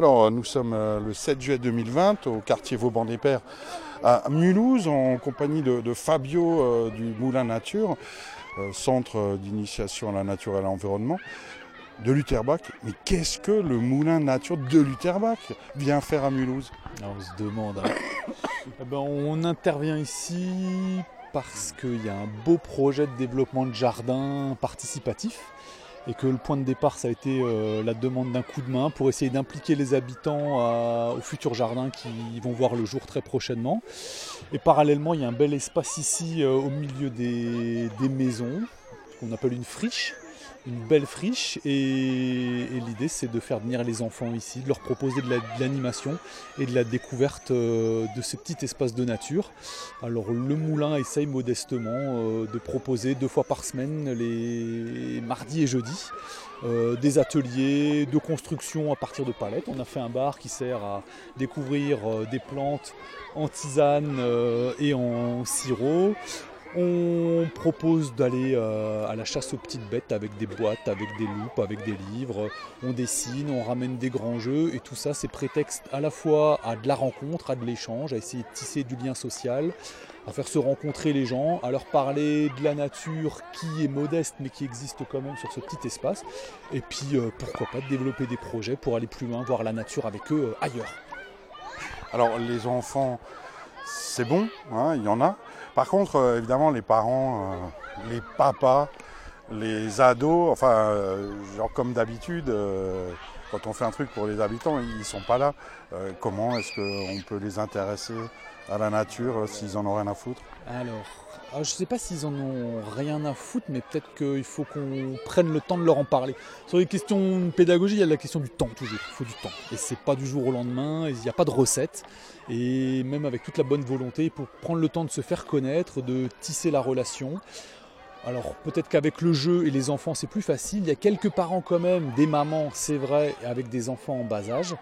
Alors, nous sommes euh, le 7 juillet 2020 au quartier Vauban-des-Pères à Mulhouse en compagnie de, Fabio euh, du Moulin Nature, euh, centre d'initiation à la nature et à l'environnement de Lutherbach. Mais qu'est-ce que le Moulin Nature de Lutherbach vient faire à Mulhouse? On se demande. Hein. Eh ben, on intervient ici parce qu'il y a un beau projet de développement de jardin participatif et que le point de départ ça a été euh, la demande d'un coup de main pour essayer d'impliquer les habitants au futur jardin qui vont voir le jour très prochainement. Et parallèlement il y a un bel espace ici euh, au milieu des, des maisons qu'on appelle une friche une belle friche et, l'idée c'est de faire venir les enfants ici, de leur proposer de l'animation et de la découverte euh, de ce petit espace de nature. Alors le moulin essaye modestement euh, de proposer deux fois par semaine les mardis et jeudis euh, des ateliers de construction à partir de palettes. On a fait un bar qui sert à découvrir des plantes en tisane et en sirop. On propose d'aller euh, à la chasse aux petites bêtes avec des boîtes, avec des loupes, avec des livres. On dessine, on ramène des grands jeux et tout ça c'est prétexte à la fois à de la rencontre, à de l'échange, à essayer de tisser du lien social, à faire se rencontrer les gens, à leur parler de la nature qui est modeste mais qui existe quand même sur ce petit espace. Et puis euh, pourquoi pas de développer des projets pour aller plus loin, voir la nature avec eux euh, ailleurs. Alors les enfants, c'est bon, hein, il y en a. Par contre, euh, évidemment, les parents, euh, les papas, les ados, enfin, euh, genre comme d'habitude, quand on fait un truc pour les habitants, ils ne sont pas là. comment est-ce qu'on peut les intéresser? À la nature s'ils en ont rien à foutre Alors, ah, je ne sais pas s'ils en ont rien à foutre, mais peut-être qu'il faut qu'on prenne le temps de leur en parler. Sur les questions pédagogiques, il y a la question du temps toujours. Il faut du temps. Et c'est pas du jour au lendemain, il n'y a pas de recette. Et même avec toute la bonne volonté, pour prendre le temps de se faire connaître, de tisser la relation. Alors peut-être qu'avec le jeu et les enfants c'est plus facile. Il y a quelques parents quand même, des mamans c'est vrai, avec des enfants en bas âge.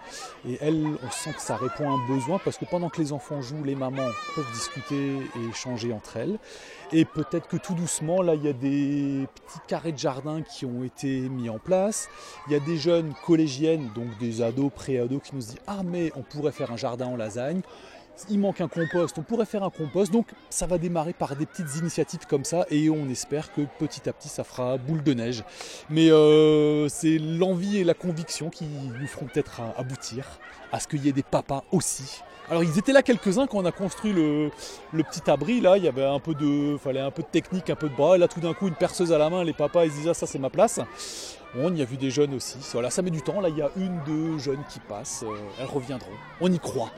Et elles, on sent que ça répond à un besoin parce que pendant que les enfants jouent, les mamans peuvent discuter et échanger entre elles. Et peut-être que tout doucement, là il y a des petits carrés de jardin qui ont été mis en place. Il y a des jeunes collégiennes, donc des ados, pré-ados qui nous disent Ah mais on pourrait faire un jardin en lasagne il manque un compost, on pourrait faire un compost. Donc ça va démarrer par des petites initiatives comme ça et on espère que petit à petit ça fera boule de neige. Mais euh, c'est l'envie et la conviction qui nous feront peut-être aboutir à ce qu'il y ait des papas aussi. Alors ils étaient là quelques-uns quand on a construit le, petit abri, là il y avait un peu de. fallait un peu de technique, un peu de bras, et là tout d'un coup une perceuse à la main, les papas ils disent ah ça c'est ma place. On y a vu des jeunes aussi. Voilà, ça met du temps. Là, il y a une, deux jeunes qui passent. Euh, elles reviendront. On y croit.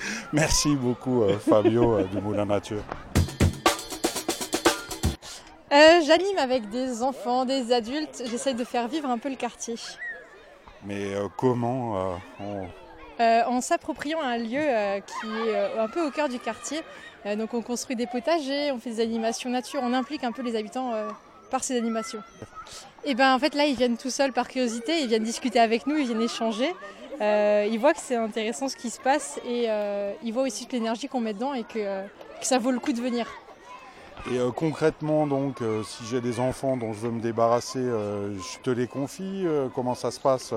Merci beaucoup euh, Fabio euh, du Moulin Nature. Euh, j'anime avec des enfants, des adultes. J'essaye de faire vivre un peu le quartier. Mais comment En s'appropriant un lieu qui est un peu au cœur du quartier. donc on construit des potagers, on fait des animations nature, on implique un peu les habitants par ces animations. Et ben en fait là ils viennent tout seuls par curiosité, ils viennent discuter avec nous, ils viennent échanger. Euh, ils voient que c'est intéressant ce qui se passe et euh, ils voient aussi toute l'énergie qu'on met dedans et que, euh, ça vaut le coup de venir. Et concrètement, donc, si j'ai des enfants dont je veux me débarrasser, je te les confie Comment ça se passe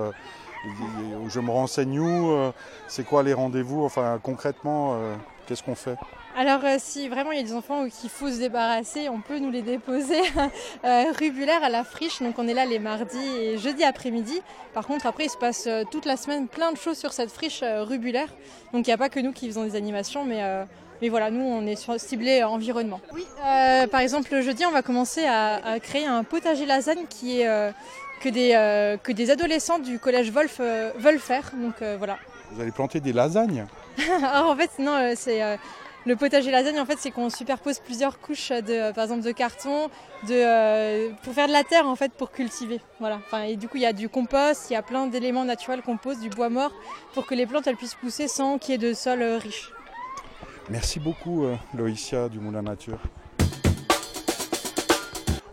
Je me renseigne où C'est quoi les rendez-vous Enfin, concrètement, qu'est-ce qu'on fait? Alors si vraiment il y a des enfants qu'il faut se débarrasser, on peut nous les déposer rue Buller à la friche. Donc on est là les mardis et jeudi après-midi. Par contre après il se passe toute la semaine plein de choses sur cette friche rue Buller. Donc il n'y a pas que nous qui faisons des animations, mais, mais voilà, nous on est sur, ciblé environnement. Oui, par exemple le jeudi on va commencer à, créer un potager lasagne qui est que, des, que des adolescents du collège Wolf veulent faire. Donc voilà. Vous allez planter des lasagnes? Alors en fait non, c'est le potager lasagne, en fait, c'est qu'on superpose plusieurs couches, de, par exemple, de carton, euh, pour faire de la terre, en fait, pour cultiver. Voilà. Et du coup, il y a du compost, il y a plein d'éléments naturels qu'on pose, du bois mort, pour que les plantes elles puissent pousser sans qu'il y ait de sol euh, riche. Merci beaucoup, euh, Loïcia du Moulin Nature.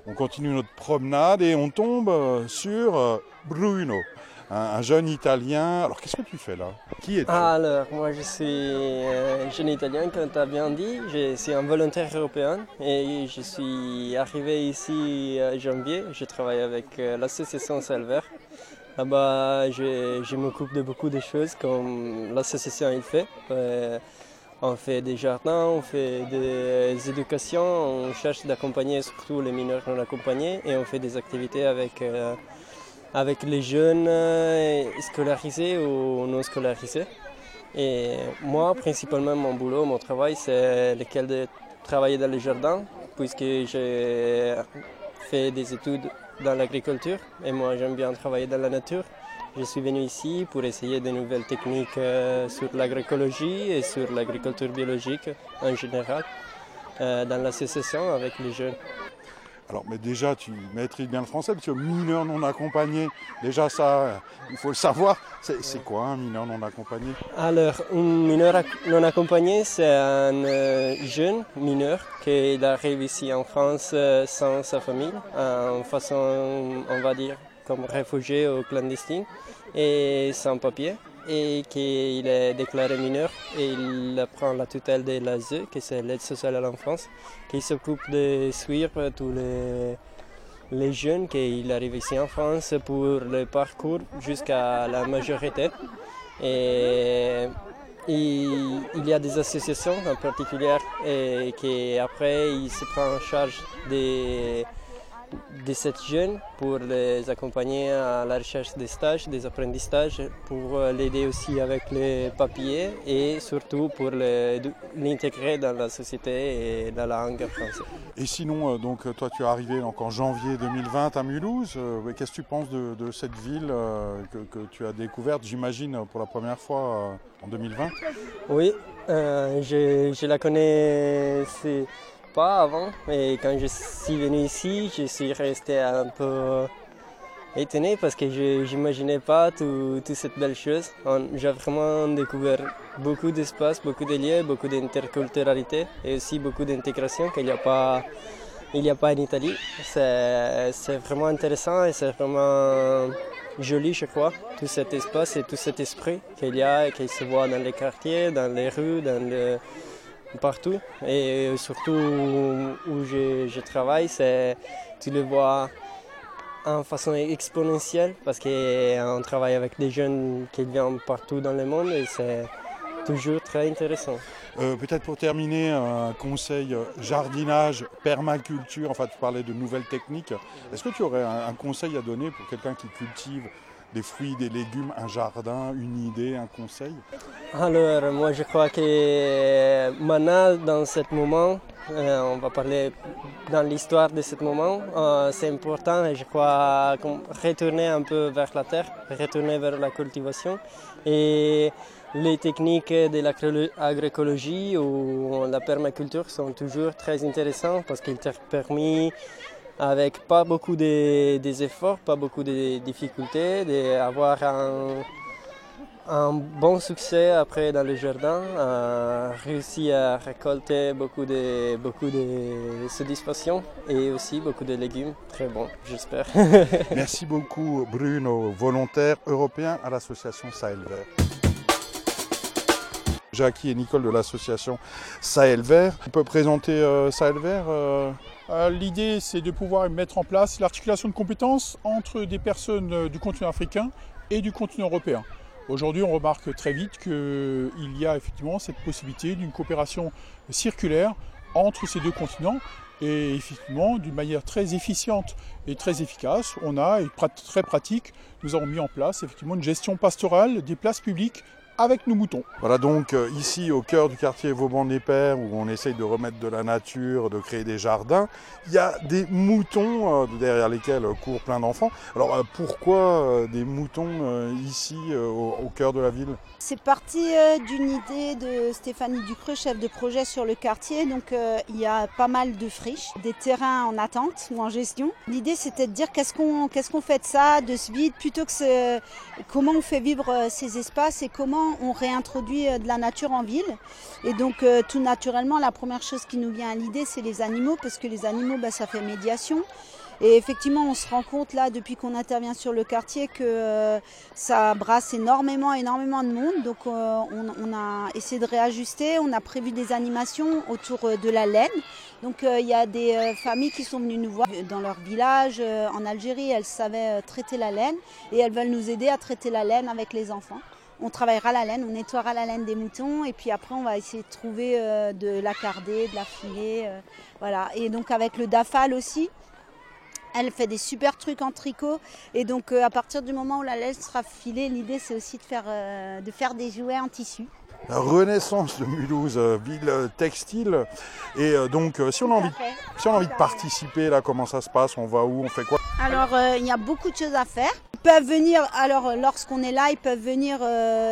On continue notre promenade et on tombe sur Bruno un, jeune Italien. Alors qu'est-ce que tu fais là? Qui es-tu? Alors moi je suis un jeune Italien, comme tu as bien dit. Je suis un volontaire européen et je suis arrivé ici en janvier. Je travaille avec euh, l'association Salver Là-bas, je, m'occupe de beaucoup de choses comme l'association il fait. Euh, on fait des jardins, on fait des éducations, on cherche d'accompagner surtout les mineurs non accompagnés et on fait des activités avec, euh, avec les jeunes euh, scolarisés ou non scolarisés. Et moi, principalement, mon boulot, mon travail, c'est lequel de travailler dans les jardins, puisque j'ai fait des études dans l'agriculture et moi j'aime bien travailler dans la nature. Je suis venu ici pour essayer de nouvelles techniques euh, sur l'agroécologie et sur l'agriculture biologique en général euh, dans l'association avec les jeunes. Alors, mais déjà, tu maîtrises bien le français, parce que mineur non accompagné, déjà ça, il faut le savoir. C'est quoi un mineur non accompagné? Alors, un mineur non accompagné, c'est un euh, jeune mineur qui arrive ici en France sans sa famille, en façon, on va dire, comme réfugié ou clandestin et sans papier et qu'il est déclaré mineur et il prend la tutelle de l'ASE, qui c'est l'aide sociale à l'enfance, qui s'occupe de suivre tous les, les jeunes qui arrivent ici en France pour le parcours jusqu'à la majorité. Et il, il, y a des associations en particulier et qui après se prend en charge des 17 jeunes pour les accompagner à la recherche des stages, des apprentissages, pour l'aider aussi avec les papiers et surtout pour l'intégrer dans la société et dans la langue française. Et sinon, euh, donc toi tu es arrivé donc, en janvier 2020 à Mulhouse. Euh, qu'est-ce que tu penses de, cette ville euh, que, tu as découverte, j'imagine, pour la première fois en 2020 Oui, je, je, la connais pas avant. Et quand je suis venu ici, je suis resté un peu étonné parce que je n'imaginais pas toute tout cette belle chose. J'ai vraiment découvert beaucoup d'espace, beaucoup de lieux, beaucoup d'interculturalité et aussi beaucoup d'intégration qu'il n'y a pas. Il n'y a pas en Italie. C'est vraiment intéressant et c'est vraiment joli, je crois, tout cet espace et tout cet esprit qu'il y a et qu'il se voit dans les quartiers, dans les rues, dans le, partout. Et surtout où je, travaille, c'est, tu le vois en façon exponentielle parce qu'on travaille avec des jeunes qui viennent partout dans le monde et c'est toujours très intéressant. Euh, peut-être pour terminer, un conseil jardinage, permaculture, enfin tu parlais de nouvelles techniques. Est-ce que tu aurais un conseil à donner pour quelqu'un qui cultive des fruits, des légumes, un jardin, une idée, un conseil Alors, moi je crois que maintenant, dans ce moment, euh, on va parler dans l'histoire de ce moment, euh, c'est important et je crois retourner un peu vers la terre, retourner vers la cultivation et les techniques de l'agroécologie ou la permaculture sont toujours très intéressantes parce qu'ils te permettent avec pas beaucoup de, des efforts, pas beaucoup de difficultés, d'avoir un, bon succès après dans le jardin, euh, réussi à récolter beaucoup de, beaucoup de et aussi beaucoup de légumes très bons, j'espère. Merci beaucoup Bruno, volontaire européen à l'association Sahel Vert. Jackie et Nicole de l'association Sahel Vert. On peut présenter euh, Sahel Vert euh, l'idée, c'est de pouvoir mettre en place l'articulation de compétences entre des personnes euh, du continent africain et du continent européen. Aujourd'hui, on remarque très vite qu'il y a effectivement cette possibilité d'une coopération circulaire entre ces deux continents et effectivement d'une manière très efficiente et très efficace, on a, et très pratique, nous avons mis en place effectivement une gestion pastorale des places publiques avec nos moutons. Voilà donc euh, ici au cœur du quartier Vauban-les-Pères où on essaye de remettre de la nature, de créer des jardins, il y a des moutons euh, derrière lesquels courent plein d'enfants. Alors euh, pourquoi des moutons ici au, cœur de la ville? C'est parti d'une idée de Stéphanie Ducreux, chef de projet sur le quartier. Donc il y a pas mal de friches, des terrains en attente ou en gestion. L'idée c'était de dire qu'est-ce qu'on qu'est-ce qu'on fait de ça, de ce vide, plutôt que comment on fait vivre ces espaces et comment on réintroduit euh, de la nature en ville. Et donc euh, tout naturellement, la première chose qui nous vient à l'idée, c'est les animaux, parce que les animaux, bah, ça fait médiation. Et effectivement, on se rend compte là, depuis qu'on intervient sur le quartier, que euh, ça brasse énormément, énormément de monde. Donc euh, on, a essayé de réajuster, on a prévu des animations autour de la laine. Donc il y a des familles qui sont venues nous voir dans leur village en Algérie, elles savaient traiter la laine et elles veulent nous aider à traiter la laine avec les enfants on travaillera la laine, on nettoiera la laine des moutons et puis après on va essayer de trouver de la cardée, de la filer. voilà. Et donc avec le DAFAL aussi, elle fait des super trucs en tricot et donc euh, à partir du moment où la laine sera filée, l'idée c'est aussi de faire, euh, de faire des jouets en tissu. La renaissance de Mulhouse, euh, ville textile. Et donc si on a envie, si on a envie de participer, là comment ça se passe, on va où, on fait quoi? Alors il y a beaucoup de choses à faire. Peuvent venir, alors lorsqu'on est là, ils peuvent venir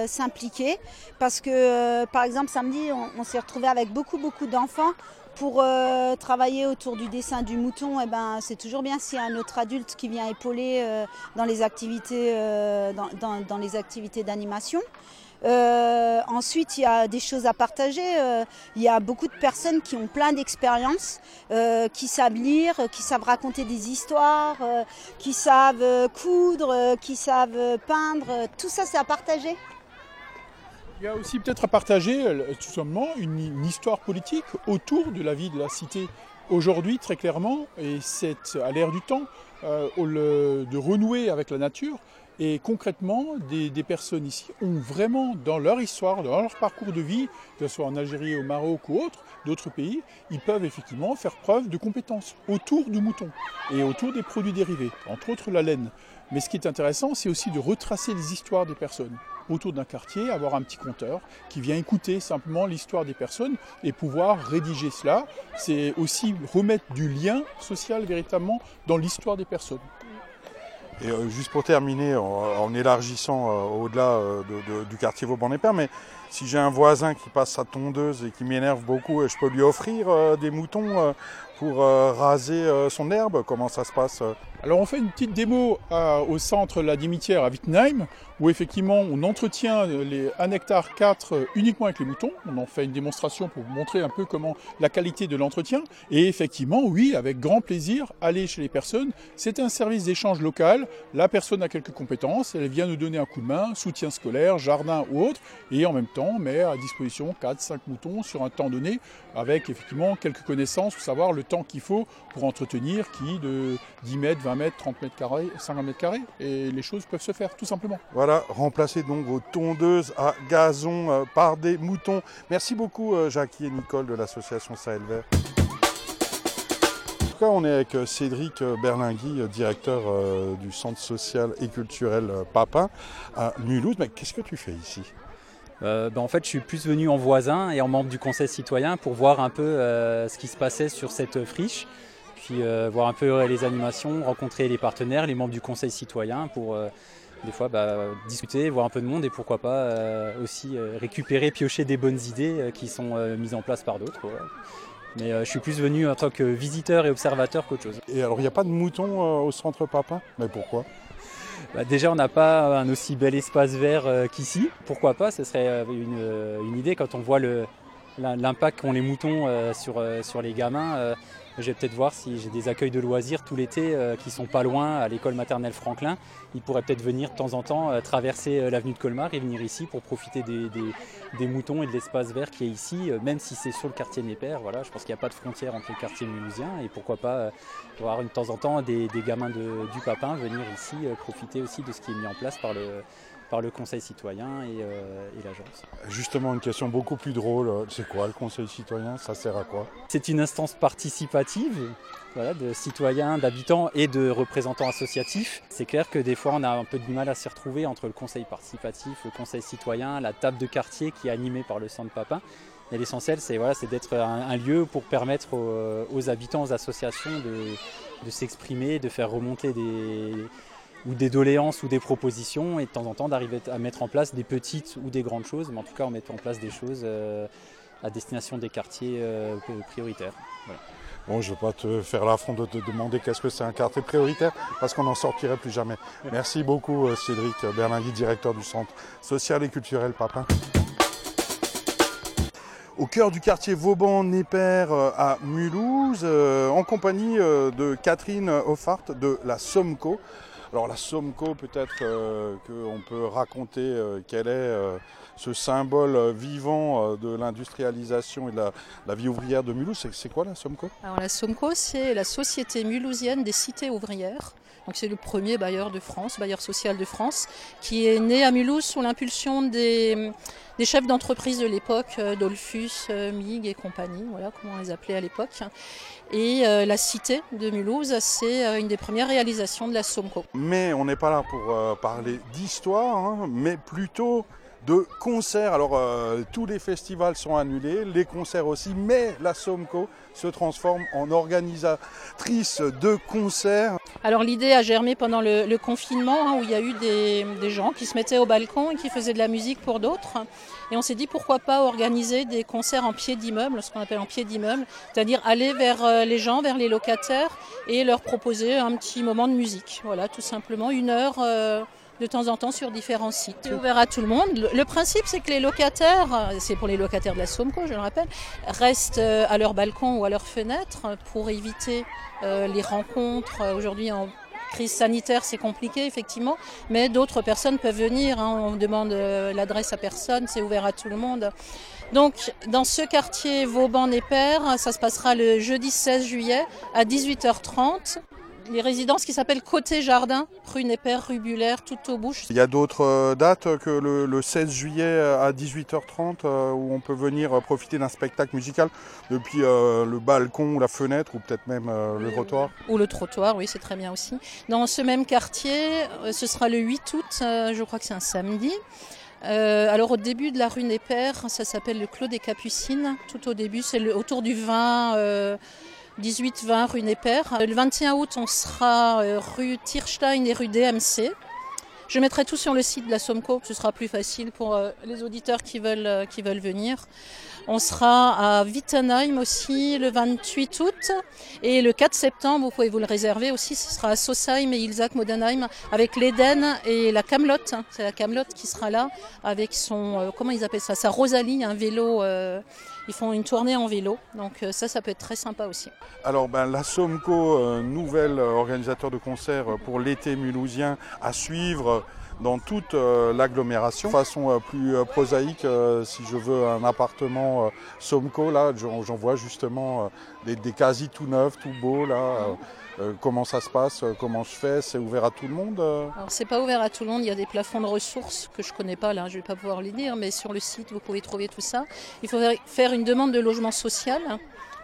s'impliquer parce que par exemple samedi on, s'est retrouvé avec beaucoup beaucoup d'enfants pour euh, travailler autour du dessin du mouton, eh ben, c'est toujours bien s'il y a un autre adulte qui vient épauler euh, dans les activités, euh, dans, les activités d'animation. Ensuite, il y a des choses à partager. il y a beaucoup de personnes qui ont plein d'expériences, qui savent lire, qui savent raconter des histoires, qui savent coudre, qui savent peindre. Tout ça, c'est à partager. Il y a aussi peut-être à partager euh, tout simplement une, histoire politique autour de la vie de la cité aujourd'hui très clairement et c'est à l'ère du temps euh, de renouer avec la nature et concrètement des, personnes ici ont vraiment dans leur histoire, dans leur parcours de vie, que ce soit en Algérie, au Maroc ou autre, d'autres pays, ils peuvent effectivement faire preuve de compétences autour du mouton et autour des produits dérivés, entre autres la laine. Mais ce qui est intéressant, c'est aussi de retracer les histoires des personnes autour d'un quartier, avoir un petit compteur qui vient écouter simplement l'histoire des personnes et pouvoir rédiger cela. C'est aussi remettre du lien social véritablement dans l'histoire des personnes. Et euh, juste pour terminer, en, élargissant euh, au-delà euh, du quartier Vauban-les-Pères, mais si j'ai un voisin qui passe sa tondeuse et qui m'énerve beaucoup, je peux lui offrir des moutons pour raser son herbe? Comment ça se passe alors on fait une petite démo au centre La Dimitière à Wittenheim où effectivement on entretient les 1 hectare 4 uniquement avec les moutons. On en fait une démonstration pour vous montrer un peu comment la qualité de l'entretien. Et effectivement, oui, avec grand plaisir, aller chez les personnes. C'est un service d'échange local. La personne a quelques compétences, elle vient nous donner un coup de main, soutien scolaire, jardin ou autre, et en même temps met à disposition 4-5 moutons sur un temps donné avec effectivement quelques connaissances pour savoir le temps qu'il faut pour entretenir qui de 10 mètres, 20 mètres, 30 mètres carrés, 50 mètres carrés. Et les choses peuvent se faire tout simplement. Voilà, remplacez donc vos tondeuses à gazon euh, par des moutons. Merci beaucoup euh, Jackie et Nicole de l'association Sahel Vert. En tout cas, on est avec euh, Cédric Berlingui, directeur du centre social et culturel Papin à Mulhouse. Mais qu'est-ce que tu fais ici? Ben, en fait, je suis plus venu en voisin et en membre du conseil citoyen pour voir un peu ce qui se passait sur cette friche puis euh, voir un peu les animations, rencontrer les partenaires, les membres du conseil citoyen pour euh, des fois bah, discuter, voir un peu de monde et pourquoi pas euh, aussi récupérer, piocher des bonnes idées qui sont mises en place par d'autres. Mais je suis plus venu en tant que visiteur et observateur qu'autre chose. Et alors il n'y a pas de moutons au centre Papin? Mais pourquoi? Bah, déjà, on n'a pas un aussi bel espace vert qu'ici. Pourquoi pas? Ce serait une, une, idée quand on voit l'impact qu'ont les moutons sur, sur les gamins. Je vais peut-être voir si j'ai des accueils de loisirs tout l'été euh, qui sont pas loin à l'école maternelle Franklin. Ils pourraient peut-être venir de temps en temps euh, traverser euh, l'avenue de Colmar et venir ici pour profiter des, moutons et de l'espace vert qui est ici, même si c'est sur le quartier Népère. Voilà, je pense qu'il n'y a pas de frontière entre le quartier mulhousien et pourquoi pas voir de temps en temps des, gamins du Papin venir ici profiter aussi de ce qui est mis en place par le, par le Conseil citoyen euh, et, l'agence. Justement, une question beaucoup plus drôle, c'est quoi le Conseil citoyen? Ça sert à quoi? C'est une instance participative de citoyens, d'habitants et de représentants associatifs. C'est clair que des fois on a un peu de mal à s'y retrouver entre le conseil participatif, le conseil citoyen, la table de quartier qui est animée par le centre Papin. Et l'essentiel, c'est voilà, d'être un, lieu pour permettre aux, habitants, aux associations de s'exprimer, de faire remonter des, ou des doléances ou des propositions et de temps en temps d'arriver à mettre en place des petites ou des grandes choses, mais en tout cas en mettant en place des choses euh, à destination des quartiers euh, prioritaires. Bon, je ne vais pas te faire l'affront de te demander qu'est-ce que c'est un quartier prioritaire, parce qu'on n'en sortirait plus jamais. Merci beaucoup euh, Cédric Berlingui, directeur du Centre social et culturel Papin. au cœur du quartier Vauban-Népère à Mulhouse, en compagnie de Catherine Hoffart de la Somco. Alors la Somco, peut-être qu'on peut raconter quelle est ce symbole vivant de l'industrialisation et de la, vie ouvrière de Mulhouse. C'est quoi la Somco? Alors la Somco, c'est la Société mulhousienne des cités ouvrières. Donc c'est le premier bailleur de France, bailleur social de France, qui est né à Mulhouse sous l'impulsion des, chefs d'entreprise de l'époque, euh, Dolphus, euh, Mig et compagnie, voilà comment on les appelait à l'époque. Et euh, la cité de Mulhouse, c'est une des premières réalisations de la Somco. Mais on n'est pas là pour parler d'histoire, hein, mais plutôt de concerts. Alors euh, tous les festivals sont annulés, les concerts aussi, mais la Somco se transforme en organisatrice de concerts. Alors l'idée a germé pendant le, confinement hein, où il y a eu des, gens qui se mettaient au balcon et qui faisaient de la musique pour d'autres. Et on s'est dit pourquoi pas organiser des concerts en pied d'immeuble, ce qu'on appelle en pied d'immeuble, c'est-à-dire aller vers euh, les gens, vers les locataires et leur proposer un petit moment de musique. Voilà, tout simplement une heure. Euh, de temps en temps sur différents sites. C'est ouvert à tout le monde. Le, principe, c'est que les locataires, c'est pour les locataires de la Somco, je le rappelle, restent euh, à leur balcon ou à leur fenêtre pour éviter euh, les rencontres. Aujourd'hui, en crise sanitaire, c'est compliqué, effectivement, mais d'autres personnes peuvent venir. Hein. On demande euh, l'adresse à personne, c'est ouvert à tout le monde. Donc, dans ce quartier Vauban-Népère, ça se passera le jeudi 16 juillet à 18h30 les résidences qui s'appellent Côté Jardin, rue Népère, rue Buller, tout au bouche. Il y a d'autres euh, dates que le, 16 juillet à 18h30 euh, où on peut venir profiter d'un spectacle musical depuis euh, le balcon ou la fenêtre ou peut-être même le trottoir. Ou le trottoir, oui, c'est très bien aussi. Dans ce même quartier, ce sera le 8 août, je crois que c'est un samedi. alors au début de la rue Népère, ça s'appelle le Clos des Capucines. Tout au début, c'est autour du vin. 18-20 rue Népère. Le 21 août, on sera euh, rue Tirstein et rue DMC. Je mettrai tout sur le site de la Somco, ce sera plus facile pour euh, les auditeurs qui veulent, euh, qui veulent venir. On sera à Wittenheim aussi le 28 août. Et le 4 septembre, vous pouvez vous le réserver aussi, ce sera à Sosheim et Ilzach Modenheim avec l'Eden et la Camelote. C'est la Camelote qui sera là avec son, comment ils appellent ça, sa Rosalie, un vélo. Ils font une tournée en vélo, donc euh, ça, ça peut être très sympa aussi. Alors, ben, la Somco, euh, nouvelle euh, organisateur de concerts pour l'été mulhousien, à suivre dans toute l'agglomération. De façon plus prosaïque, si je veux un appartement Somco, là, j'en vois justement des, des, quasi tout neufs, tout beaux, là. Euh, comment ça se passe euh, Comment je fais C'est ouvert à tout le monde euh Alors c'est pas ouvert à tout le monde. Il y a des plafonds de ressources que je connais pas là. Je vais pas pouvoir les dire, mais sur le site vous pouvez trouver tout ça. Il faut faire une demande de logement social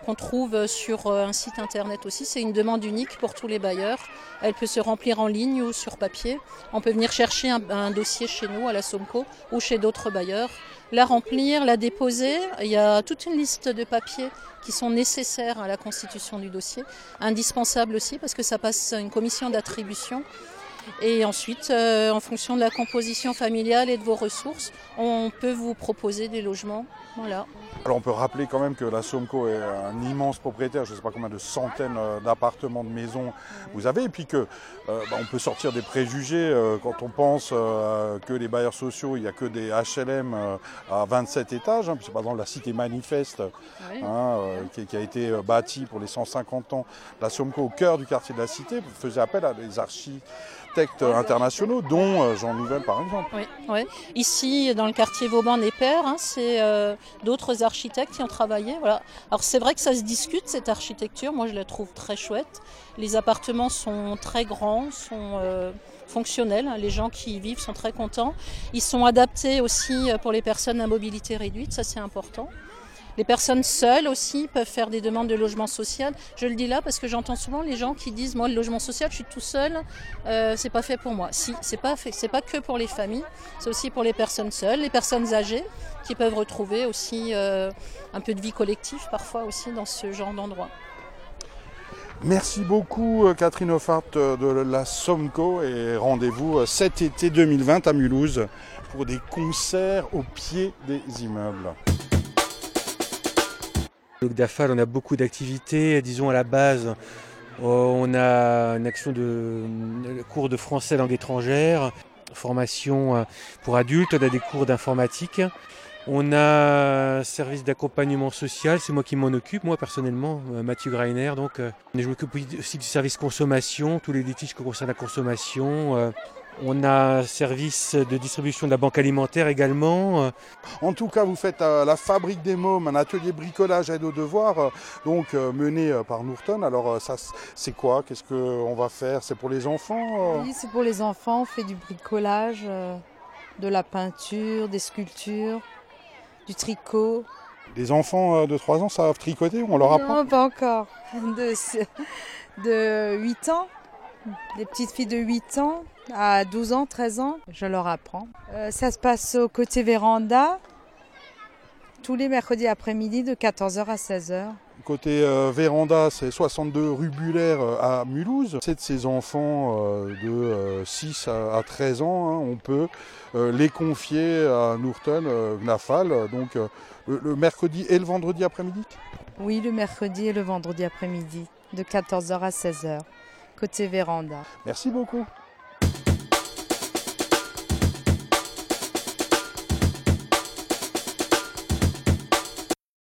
qu'on trouve sur un site internet aussi. C'est une demande unique pour tous les bailleurs. Elle peut se remplir en ligne ou sur papier. On peut venir chercher un, dossier chez nous à la Somco ou chez d'autres bailleurs la remplir, la déposer. Il y a toute une liste de papiers qui sont nécessaires à la constitution du dossier, indispensables aussi parce que ça passe une commission d'attribution. Et ensuite, euh, en fonction de la composition familiale et de vos ressources, on peut vous proposer des logements. Voilà. Alors on peut rappeler quand même que la Somco est un immense propriétaire, je ne sais pas combien de centaines euh, d'appartements, de maisons vous avez, et puis que euh, bah, on peut sortir des préjugés euh, quand on pense que les bailleurs sociaux, il n'y a que des HLM à 27 étages, hein, c'est par exemple la cité manifeste hein, qui, a été bâtie pour les 150 ans. La Somco au cœur du quartier de la cité faisait appel à des architectes internationaux, dont Jean Nouvel par exemple. Oui, Ici, dans le quartier Vauban-Népère, hein, c'est d'autres architectes qui ont travaillé. Voilà. Alors c'est vrai que ça se discute cette architecture. Moi je la trouve très chouette. Les appartements sont très grands, sont euh, fonctionnels. Les gens qui y vivent sont très contents. Ils sont adaptés aussi pour les personnes à mobilité réduite. Ça c'est important. Les personnes seules aussi peuvent faire des demandes de logement social. Je le dis là parce que j'entends souvent les gens qui disent moi le logement social, je suis tout seul, euh, c'est pas fait pour moi. Si, c'est pas fait, pas que pour les familles, c'est aussi pour les personnes seules, les personnes âgées qui peuvent retrouver aussi euh, un peu de vie collective parfois aussi dans ce genre d'endroit. Merci beaucoup euh, Catherine Offart de la Somco et rendez-vous cet été 2020 à Mulhouse pour des concerts au pied des immeubles. Donc DAFAL, on a beaucoup d'activités. Disons à la base, euh, on a une action de cours de français langue étrangère, formation euh, pour adultes, on a des cours d'informatique. On a un service d'accompagnement social, c'est moi qui m'en occupe, moi personnellement, euh, Mathieu Greiner. Donc, je m'occupe aussi du service consommation, tous les litiges qui concernent la consommation. Euh, on a un service de distribution de la banque alimentaire également. En tout cas, vous faites à la Fabrique des Mômes un atelier bricolage aide aux devoirs, donc mené par Nourton. Alors, ça, c'est quoi? Qu'est-ce qu'on va faire? C'est pour les enfants Oui, c'est pour les enfants. On fait du bricolage, de la peinture, des sculptures du tricot. Les enfants euh, de 3 ans savent tricoter On leur apprend? Non, pas encore. De, de 8 ans, les petites filles de 8 ans à 12 ans, 13 ans, je leur apprends. Euh, ça se passe au côté véranda, tous les mercredis après-midi de 14h à 16h. Côté euh, véranda, c'est 62 rue Buller à Mulhouse. C'est de ces enfants de 6 à, 13 ans, hein, on peut les confier à Nourton, Gnafal, donc le, le, mercredi et le vendredi après-midi Oui, le mercredi et le vendredi après-midi, de 14h à 16h, côté véranda. Merci beaucoup.